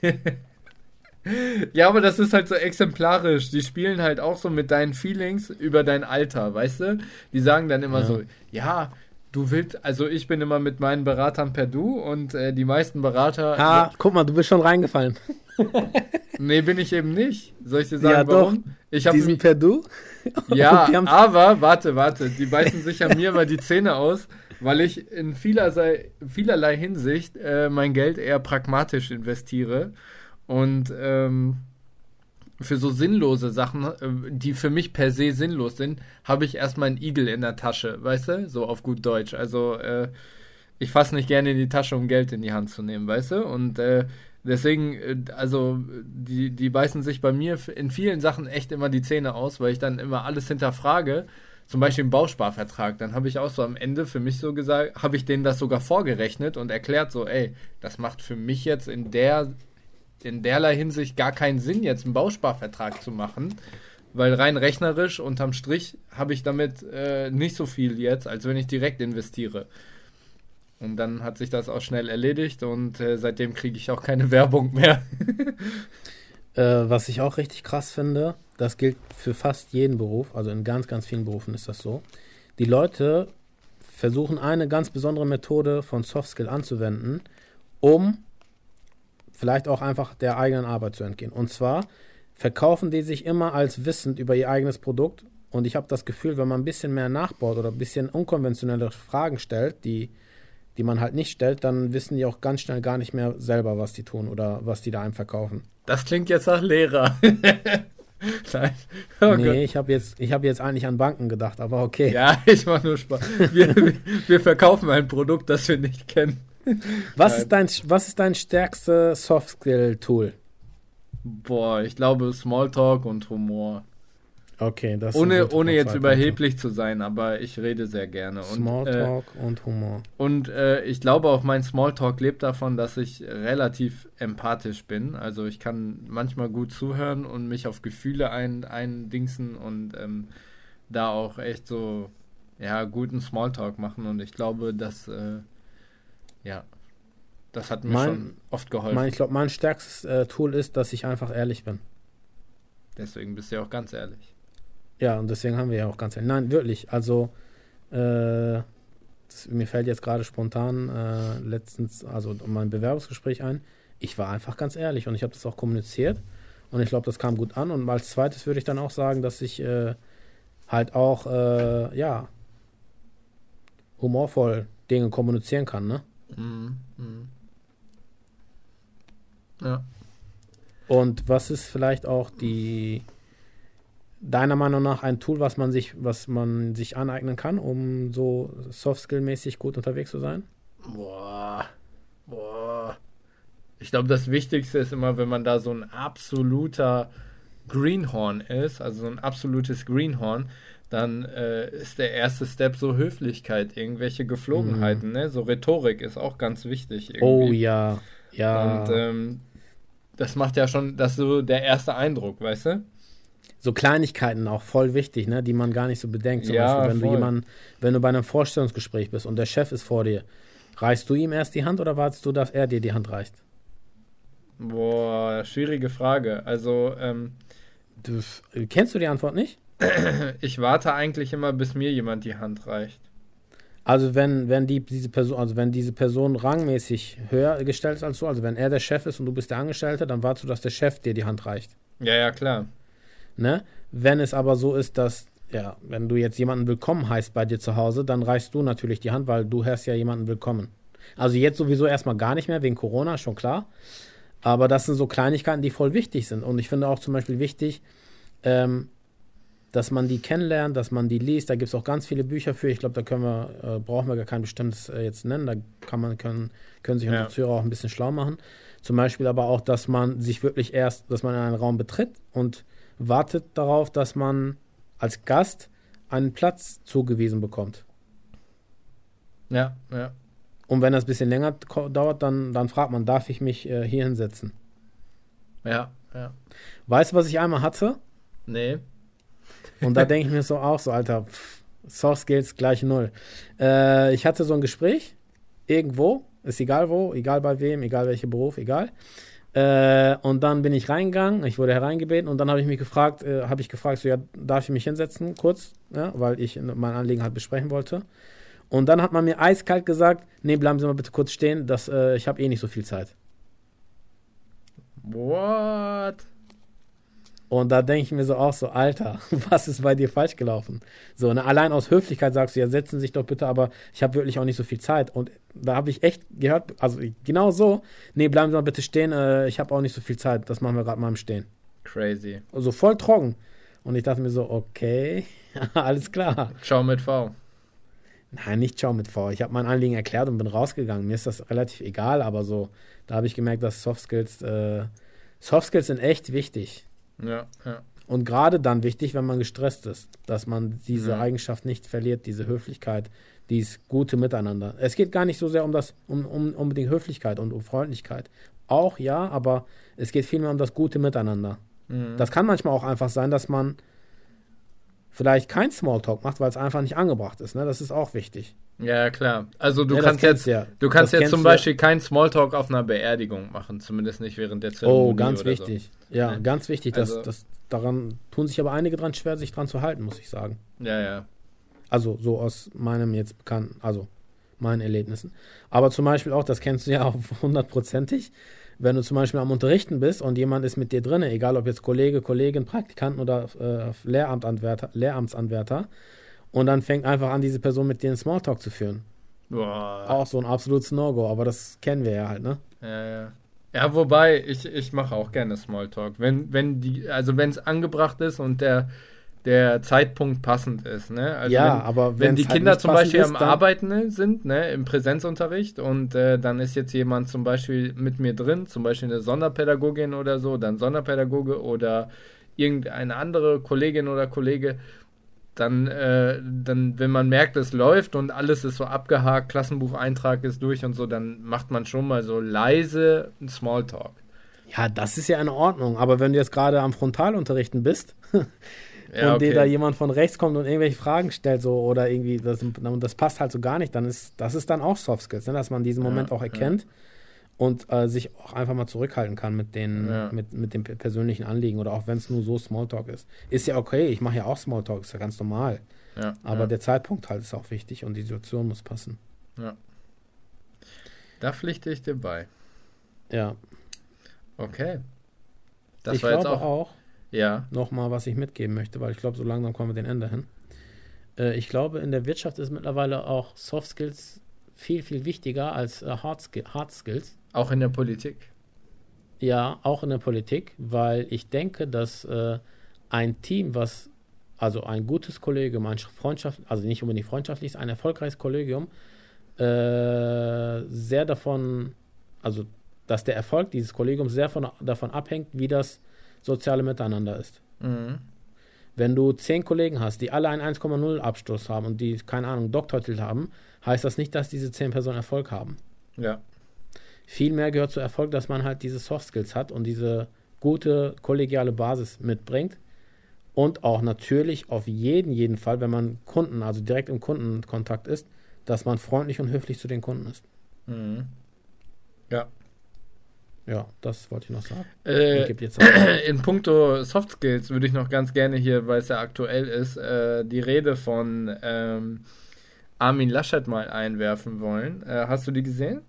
ja, aber das ist halt so exemplarisch. Die spielen halt auch so mit deinen Feelings über dein Alter, weißt du? Die sagen dann immer Ja. so, ja, du willst, also ich bin immer mit meinen Beratern per Du und äh, die meisten Berater, Ah, guck mal, du bist schon reingefallen. nee, bin ich eben nicht. Soll ich dir sagen, Ja, doch. warum? Ich habe Diesen per Du? ja, Die aber warte, warte, die beißen sich an mir mal die Zähne aus, weil ich in vielerlei, vielerlei Hinsicht äh, mein Geld eher pragmatisch investiere und ähm, für so sinnlose Sachen, äh, die für mich per se sinnlos sind, habe ich erstmal einen Igel in der Tasche, weißt du? So auf gut Deutsch. Also äh, ich fasse nicht gerne in die Tasche, um Geld in die Hand zu nehmen, weißt du? Und äh, deswegen, äh, also die, die beißen sich bei mir in vielen Sachen echt immer die Zähne aus, weil ich dann immer alles hinterfrage. Zum Beispiel im Bausparvertrag, dann habe ich auch so am Ende für mich so gesagt, habe ich denen das sogar vorgerechnet und erklärt so, ey, das macht für mich jetzt in der in derlei Hinsicht gar keinen Sinn, jetzt einen Bausparvertrag zu machen, weil rein rechnerisch unterm Strich habe ich damit äh, nicht so viel jetzt, als wenn ich direkt investiere. Und dann hat sich das auch schnell erledigt und äh, seitdem kriege ich auch keine Werbung mehr. Äh, was ich auch richtig krass finde, das gilt für fast jeden Beruf, also in ganz, ganz vielen Berufen ist das so. Die Leute versuchen eine ganz besondere Methode von Softskill anzuwenden, um vielleicht auch einfach der eigenen Arbeit zu entgehen. Und zwar verkaufen die sich immer als wissend über ihr eigenes Produkt. Und ich habe das Gefühl, wenn man ein bisschen mehr nachbaut oder ein bisschen unkonventionelle Fragen stellt, die, die man halt nicht stellt, dann wissen die auch ganz schnell gar nicht mehr selber, was die tun oder was die da einem verkaufen. Das klingt jetzt nach Lehrer. Nein. Oh nee, ich habe jetzt, ich hab jetzt eigentlich an Banken gedacht, aber okay. Ja, ich mache nur Spaß. Wir- wir verkaufen ein Produkt, das wir nicht kennen. Was, ist dein, was ist dein stärkstes Soft-Skill-Tool? Boah, ich glaube Smalltalk und Humor. Okay, das Ohne, ohne jetzt überheblich zu sein, aber ich rede sehr gerne. Und, äh, Smalltalk und Humor. und äh, ich glaube auch, mein Smalltalk lebt davon, dass ich relativ empathisch bin. Also ich kann manchmal gut zuhören und mich auf Gefühle ein, eindingsen und ähm, da auch echt so ja, guten Smalltalk machen. Und ich glaube, dass äh, ja, das hat mir Mein- schon oft geholfen. Mein, ich glaube, mein stärkstes äh, Tool ist, dass ich einfach ehrlich bin. Deswegen bist du ja auch ganz ehrlich. Ja, und deswegen haben wir ja auch ganz ehrlich. Nein, wirklich. Also, äh, das, mir fällt jetzt gerade spontan äh, letztens, also um mein Bewerbungsgespräch ein. Ich war einfach ganz ehrlich und ich habe das auch kommuniziert. Und ich glaube, das kam gut an. Und als zweites würde ich dann auch sagen, dass ich äh, halt auch, äh, ja, humorvoll Dinge kommunizieren kann, ne? Mhm. Mhm. Ja. Und was ist vielleicht auch die deiner Meinung nach ein Tool, was man sich, was man sich aneignen kann, um so Softskill-mäßig gut unterwegs zu sein? Boah. Boah. Ich glaube, das Wichtigste ist immer, wenn man da so ein absoluter Greenhorn ist, also so ein absolutes Greenhorn, dann äh, ist der erste Step so Höflichkeit, irgendwelche Geflogenheiten, ne? So Rhetorik ist auch ganz wichtig. Irgendwie. Oh ja, ja. Und ähm, das macht ja schon, das ist so der erste Eindruck, weißt du? so Kleinigkeiten auch voll wichtig, ne, die man gar nicht so bedenkt. Zum Ja, Beispiel, wenn voll. du jemanden, wenn du bei einem Vorstellungsgespräch bist und der Chef ist vor dir, reichst du ihm erst die Hand oder wartest du, dass er dir die Hand reicht? Boah, schwierige Frage. Also, ähm, Du, kennst du die Antwort nicht? ich warte eigentlich immer, bis mir jemand die Hand reicht. Also wenn, wenn die, diese Person, also wenn diese Person rangmäßig höher gestellt ist als du, also wenn er der Chef ist und du bist der Angestellte, dann wartest du, dass der Chef dir die Hand reicht. Ja, ja, klar. Ne? Wenn es aber so ist, dass, ja, wenn du jetzt jemanden willkommen heißt bei dir zu Hause, dann reichst du natürlich die Hand, weil du heißt ja jemanden willkommen. Also jetzt sowieso erstmal gar nicht mehr, wegen Corona, schon klar. Aber das sind so Kleinigkeiten, die voll wichtig sind. Und ich finde auch zum Beispiel wichtig, ähm, dass man die kennenlernt, dass man die liest. Da gibt es auch ganz viele Bücher für. Ich glaube, da können wir, äh, brauchen wir gar kein bestimmtes äh, jetzt nennen. Da kann man, können, können sich unsere Ja. Zuhörer auch ein bisschen schlau machen. Zum Beispiel aber auch, dass man sich wirklich erst, dass man in einen Raum betritt und wartet darauf, dass man als Gast einen Platz zugewiesen bekommt. Ja, ja. Und wenn das ein bisschen länger dauert, dann, dann fragt man, darf ich mich äh, hier hinsetzen? Ja, ja. Weißt du, was ich einmal hatte? Nee. Und da denke ich mir so auch so, Alter, Soft Skills gleich null. Äh, ich hatte so ein Gespräch, irgendwo, ist egal wo, egal bei wem, egal welcher Beruf, egal. Äh, und dann bin ich reingegangen, ich wurde hereingebeten und dann habe ich mich gefragt, äh, habe ich gefragt, so ja, darf ich mich hinsetzen kurz, ja, weil ich mein Anliegen halt besprechen wollte. Und dann hat man mir eiskalt gesagt, nee, bleiben Sie mal bitte kurz stehen, das, äh, ich habe eh nicht so viel Zeit. What? Und da denke ich mir so auch so, Alter, was ist bei dir falsch gelaufen? So, ne, allein aus Höflichkeit sagst du, ja, setzen Sie sich doch bitte, aber ich habe wirklich auch nicht so viel Zeit. Und da habe ich echt gehört, also genau so, nee, bleiben Sie mal bitte stehen, äh, ich habe auch nicht so viel Zeit, das machen wir gerade mal im Stehen. Crazy. Also voll trocken. Und ich dachte mir so, okay, alles klar. Ciao mit V. Nein, nicht schau mit V. Ich habe mein Anliegen erklärt und bin rausgegangen. Mir ist das relativ egal, aber so, da habe ich gemerkt, dass Soft Skills, äh, Soft Skills sind echt wichtig. Ja, ja. Und gerade dann wichtig, wenn man gestresst ist, dass man diese Mhm. Eigenschaft nicht verliert, diese Höflichkeit, dieses gute Miteinander. Es geht gar nicht so sehr um das, um, um unbedingt Höflichkeit und um Freundlichkeit. Auch ja, aber es geht vielmehr um das gute Miteinander. Mhm. Das kann manchmal auch einfach sein, dass man vielleicht kein Smalltalk macht, weil es einfach nicht angebracht ist. Ne? Das ist auch wichtig. Ja, klar. Also du Ja, kannst jetzt, du ja. du kannst Das jetzt zum du ja. Beispiel keinen Smalltalk auf einer Beerdigung machen, zumindest nicht während der Zeremonie Oh, ganz wichtig. Ja, Ne? ganz wichtig. Dass, Also- das, daran tun sich aber einige dran schwer, sich dran zu halten, muss ich sagen. So. Ja, ja. Also so aus meinem jetzt bekannten, also meinen Erlebnissen. Aber zum Beispiel auch, das kennst du ja auch hundertprozentig, wenn du zum Beispiel am Unterrichten bist und jemand ist mit dir drin, egal ob jetzt Kollege, Kollegin, Praktikanten oder äh, Lehramtanwärter, Lehramtsanwärter, und dann fängt einfach an, diese Person mit dir einen Smalltalk zu führen. Boah. Auch so ein absolutes No-Go, aber das kennen wir ja halt, ne? Ja, ja. Ja, wobei, ich, ich mache auch gerne Smalltalk. Wenn, wenn die, also wenn es angebracht ist und der, der Zeitpunkt passend ist, ne? Also ja, wenn, aber wenn die halt Kinder zum Beispiel ist, am Arbeiten sind, ne, im Präsenzunterricht und äh, dann ist jetzt jemand zum Beispiel mit mir drin, zum Beispiel eine Sonderpädagogin oder so, dann Sonderpädagoge oder irgendeine andere Kollegin oder Kollege, dann, äh, dann, wenn man merkt, es läuft und alles ist so abgehakt, Klassenbucheintrag ist durch und so, dann macht man schon mal so leise einen Smalltalk. Ja, das ist ja in Ordnung, aber wenn du jetzt gerade am Frontalunterrichten bist Ja, und dir da okay. jemand von rechts kommt und irgendwelche Fragen stellt, so oder irgendwie, das, und das passt halt so gar nicht, dann ist das ist dann auch Soft Skills, ne? dass man diesen Ja, Moment auch erkennt und äh, sich auch einfach mal zurückhalten kann mit den, Ja. mit, mit dem persönlichen Anliegen oder auch wenn es nur so Smalltalk ist. Ist ja okay, ich mache ja auch Smalltalk, ist ja ganz normal. Ja, Aber ja. der Zeitpunkt halt ist auch wichtig und die Situation muss passen. da pflichte ich dir bei. Ja, Okay. Das ich war jetzt glaube auch. auch Ja. nochmal, was ich mitgeben möchte, weil ich glaube, so langsam kommen wir den Ende hin. Äh, ich glaube, in der Wirtschaft ist mittlerweile auch Soft Skills viel, viel wichtiger als äh, Hard, Hard Skills. Auch in der Politik. Ja, auch in der Politik, weil ich denke, dass äh, ein Team, was, also ein gutes Kollegium, ein Freundschaft, also nicht unbedingt freundschaftlich, ein erfolgreiches Kollegium, äh, sehr davon, also dass der Erfolg dieses Kollegiums sehr von, davon abhängt, wie das soziale Miteinander ist. Mhm. Wenn du zehn Kollegen hast, die alle einen 1,0 Abschluss haben und die, keine Ahnung, Doktortitel haben, heißt das nicht, dass diese zehn Personen Erfolg haben. Ja. Vielmehr gehört zu Erfolg, dass man halt diese Soft Skills hat und diese gute kollegiale Basis mitbringt. Und auch natürlich auf jeden, jeden Fall, wenn man Kunden, also direkt im Kundenkontakt ist, dass man freundlich und höflich zu den Kunden ist. Mhm. Ja. Ja, das wollte ich noch sagen. Ich Äh, auch. in puncto Soft Skills würde ich noch ganz gerne hier, weil es ja aktuell ist, äh, die Rede von ähm, Armin Laschet mal einwerfen wollen. Äh, hast du die gesehen?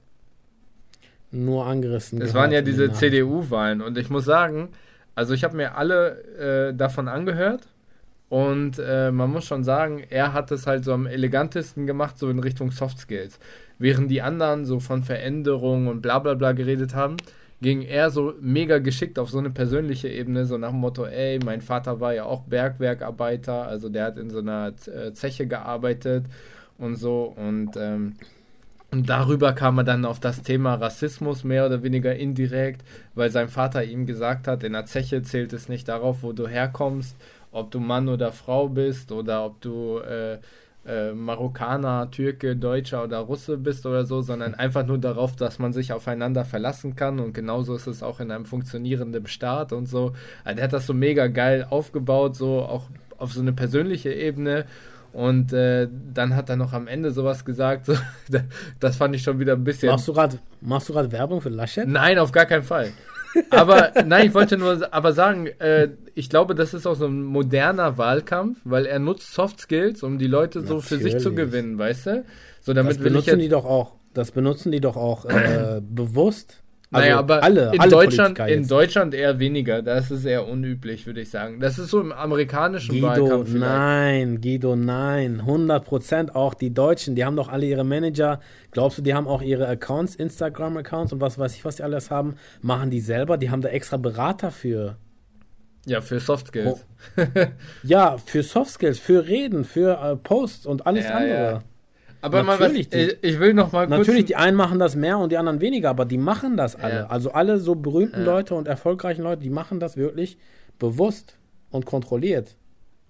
nur angerissen. Es waren ja diese. CDU-Wahlen und ich muss sagen, also ich habe mir alle äh, davon angehört und äh, man muss schon sagen, er hat es halt so am elegantesten gemacht, so in Richtung Soft Skills. Während die anderen so von Veränderung und bla bla bla geredet haben, ging er so mega geschickt auf so eine persönliche Ebene, so nach dem Motto, ey, mein Vater war ja auch Bergwerkarbeiter, also der hat in so einer äh, Zeche gearbeitet und so und ähm, und darüber kam er dann auf das Thema Rassismus mehr oder weniger indirekt, weil sein Vater ihm gesagt hat, in der Zeche zählt es nicht darauf, wo du herkommst, ob du Mann oder Frau bist oder ob du äh, äh, Marokkaner, Türke, Deutscher oder Russe bist oder so, sondern einfach nur darauf, dass man sich aufeinander verlassen kann und genauso ist es auch in einem funktionierenden Staat und so. Also der hat das so mega geil aufgebaut, so auch auf so eine persönliche Ebene und äh, dann hat er noch am Ende sowas gesagt, so, das fand ich schon wieder ein bisschen. Machst du gerade Werbung für Laschet? Nein, auf gar keinen Fall. Aber nein, ich wollte nur aber sagen, äh, ich glaube, das ist auch so ein moderner Wahlkampf, weil er nutzt Soft Skills, um die Leute so für sich zu gewinnen, weißt du? So damit das benutzen die doch auch. Das benutzen die doch auch äh, bewusst. Also naja, aber alle, in, alle Deutschland, in Deutschland eher weniger. Das ist eher unüblich, würde ich sagen. Das ist so im amerikanischen Guido, Wahlkampf. Vielleicht. Nein, Guido, nein. 100 Prozent auch die Deutschen. Die haben doch alle ihre Manager. Glaubst du, die haben auch ihre Accounts, Instagram-Accounts und was weiß ich, was die alles haben? Machen die selber? Die haben da extra Berater für. Ja, für Soft Skills. Oh. ja, für Soft Skills, für Reden, für äh, Posts und alles ja, andere. Ja. Aber natürlich, mal was, die, ich will noch mal kurz Natürlich, die einen machen das mehr und die anderen weniger, aber die machen das alle. Ja. Also alle so berühmten ja. Leute und erfolgreichen Leute, die machen das wirklich bewusst und kontrolliert.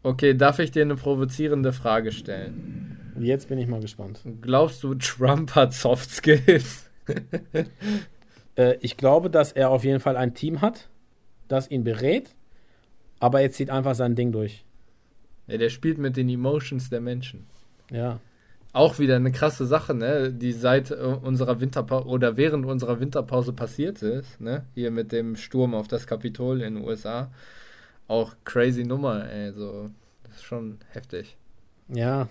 Okay, darf ich dir eine provozierende Frage stellen? Jetzt bin ich mal gespannt. Glaubst du, Trump hat Soft Skills? äh, ich glaube, dass er auf jeden Fall ein Team hat, das ihn berät, aber er zieht einfach sein Ding durch. Ja, der spielt mit den Emotions der Menschen. Ja auch wieder eine krasse Sache, ne, die seit äh, unserer Winterpause oder während unserer Winterpause passiert ist, ne, hier mit dem Sturm auf das Kapitol in den USA. Auch crazy Nummer, ey, so, das ist schon heftig. Ja.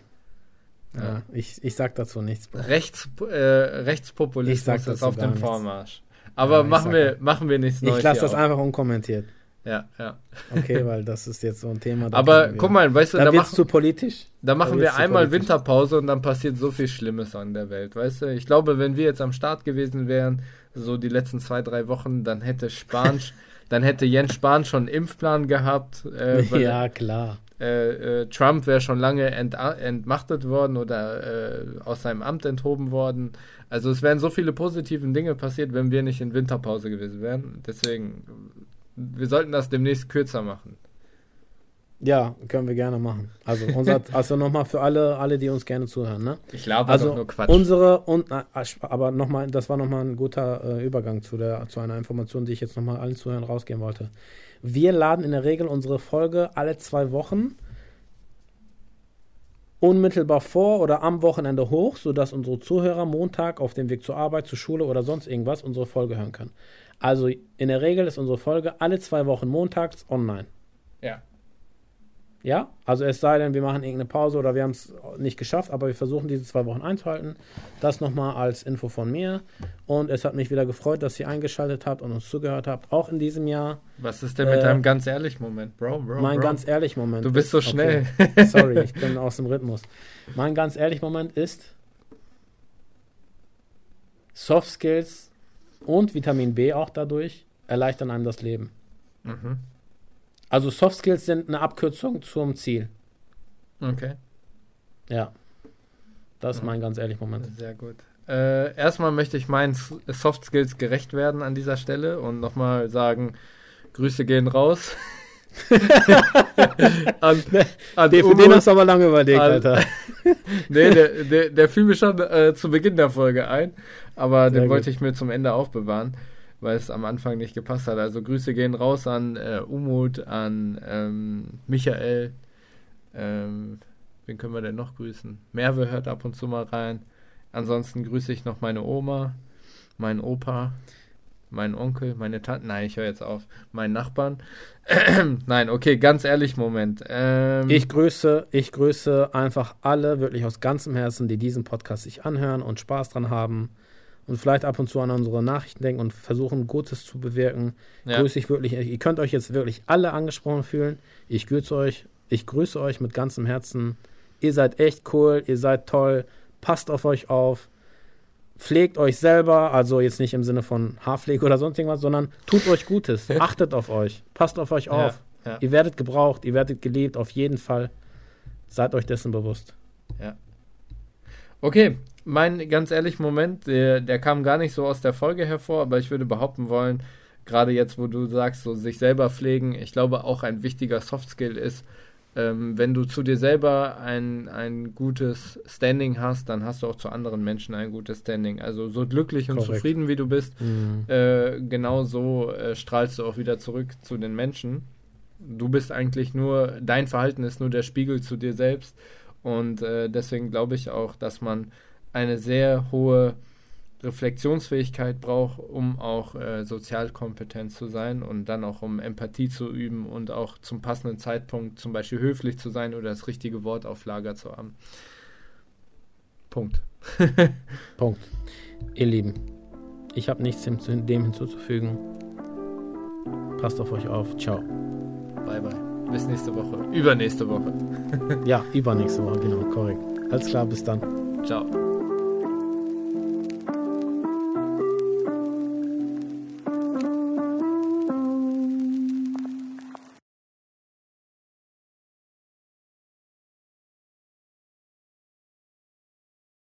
Ja, ja. Ich, ich sag dazu nichts. Rechts, äh, Rechtspopulismus ist auf dem Vormarsch. Aber ja, machen, wir, machen wir nichts Neues. Ich lasse das einfach unkommentiert. Ja, ja. Okay, weil das ist jetzt so ein Thema. Aber guck mal, weißt du, da, da machen, zu politisch. Da machen da wir einmal. Winterpause und dann passiert so viel Schlimmes an der Welt, weißt du? Ich glaube, wenn wir jetzt am Start gewesen wären, so die letzten zwei, drei Wochen, dann hätte Spahn, dann hätte Jens Spahn schon einen Impfplan gehabt. Äh, ja, klar. Äh, äh, Trump wäre schon lange ent entmachtet worden oder äh, aus seinem Amt enthoben worden. Also es wären so viele positive Dinge passiert, wenn wir nicht in Winterpause gewesen wären. Deswegen wir sollten das demnächst kürzer machen. Ja, können wir gerne machen. Also, unser, also nochmal für alle, alle, die uns gerne zuhören. Ne? Ich glaube, also nur Quatsch. Unsere und aber nochmal, das war nochmal ein guter äh, Übergang zu der zu einer Information, die ich jetzt nochmal allen Zuhörern rausgeben wollte. Wir laden in der Regel unsere Folge alle zwei Wochen unmittelbar vor oder am Wochenende hoch, sodass unsere Zuhörer Montag auf dem Weg zur Arbeit, zur Schule oder sonst irgendwas unsere Folge hören können. Also in der Regel ist unsere Folge alle zwei Wochen montags online. Ja. Ja, also es sei denn, wir machen irgendeine Pause oder wir haben es nicht geschafft, aber wir versuchen diese zwei Wochen einzuhalten. Das nochmal als Info von mir. Und es hat mich wieder gefreut, dass ihr eingeschaltet habt und uns zugehört habt, auch in diesem Jahr. Was ist denn mit äh, deinem ganz ehrlich Moment, Bro? bro mein bro. ganz ehrlich Moment. Du bist so schnell. Okay. Sorry, ich bin aus dem Rhythmus. Mein ganz ehrlich Moment ist Soft Skills und Vitamin B auch dadurch erleichtern einem das Leben. Mhm. Also Soft Skills sind eine Abkürzung zum Ziel. Okay. Ja. Das ist mein ganz ehrlich Moment. Sehr gut. Äh, erstmal möchte ich meinen Soft Skills gerecht werden an dieser Stelle und nochmal sagen, Grüße gehen raus. an, an den, für den hast du aber lange überlegt, an, Alter. nee, der, der, der fiel mir schon äh, zu Beginn der Folge ein, aber Sehr den gut. wollte ich mir zum Ende aufbewahren, weil es am Anfang nicht gepasst hat. Also Grüße gehen raus an äh, Umut, an ähm, Michael. Ähm, wen können wir denn noch grüßen? Merve hört ab und zu mal rein. Ansonsten grüße ich noch meine Oma, meinen Opa, meinen Onkel, meine Tante. Nein, ich höre jetzt auf. Meinen Nachbarn. Nein, okay, ganz ehrlich, Moment. Ähm, ich grüße, ich grüße einfach alle, wirklich aus ganzem Herzen, die diesen Podcast sich anhören und Spaß dran haben und vielleicht ab und zu an unsere Nachrichten denken und versuchen, Gutes zu bewirken. Ja. Grüße ich wirklich. Ihr könnt euch jetzt wirklich alle angesprochen fühlen. Ich grüße euch. Ich grüße euch mit ganzem Herzen. Ihr seid echt cool. Ihr seid toll. Passt auf euch auf pflegt euch selber, also jetzt nicht im Sinne von Haarpflege oder sonst irgendwas, sondern tut euch Gutes, achtet auf euch, passt auf euch auf. Ja, ja. Ihr werdet gebraucht, ihr werdet geliebt, auf jeden Fall. Seid euch dessen bewusst. Ja. Okay, mein ganz ehrlich Moment, der, der kam gar nicht so aus der Folge hervor, aber ich würde behaupten wollen, gerade jetzt, wo du sagst, so sich selber pflegen, ich glaube auch ein wichtiger Softskill ist, ähm, wenn du zu dir selber ein, ein gutes Standing hast, dann hast du auch zu anderen Menschen ein gutes Standing. Also so glücklich und Korrekt. zufrieden wie du bist, Mhm. äh, genau so äh, strahlst du auch wieder zurück zu den Menschen. Du bist eigentlich nur, dein Verhalten ist nur der Spiegel zu dir selbst. Und äh, deswegen glaube ich auch, dass man eine sehr hohe Reflexionsfähigkeit braucht, um auch äh, sozialkompetent zu sein und dann auch um Empathie zu üben und auch zum passenden Zeitpunkt zum Beispiel höflich zu sein oder das richtige Wort auf Lager zu haben. Punkt. Punkt. Ihr Lieben, ich habe nichts dem dem hinzuzufügen. Passt auf euch auf. Ciao. Bye bye. Bis nächste Woche. Übernächste Woche. Ja, übernächste Woche, genau, korrekt. Alles klar, bis dann. Ciao.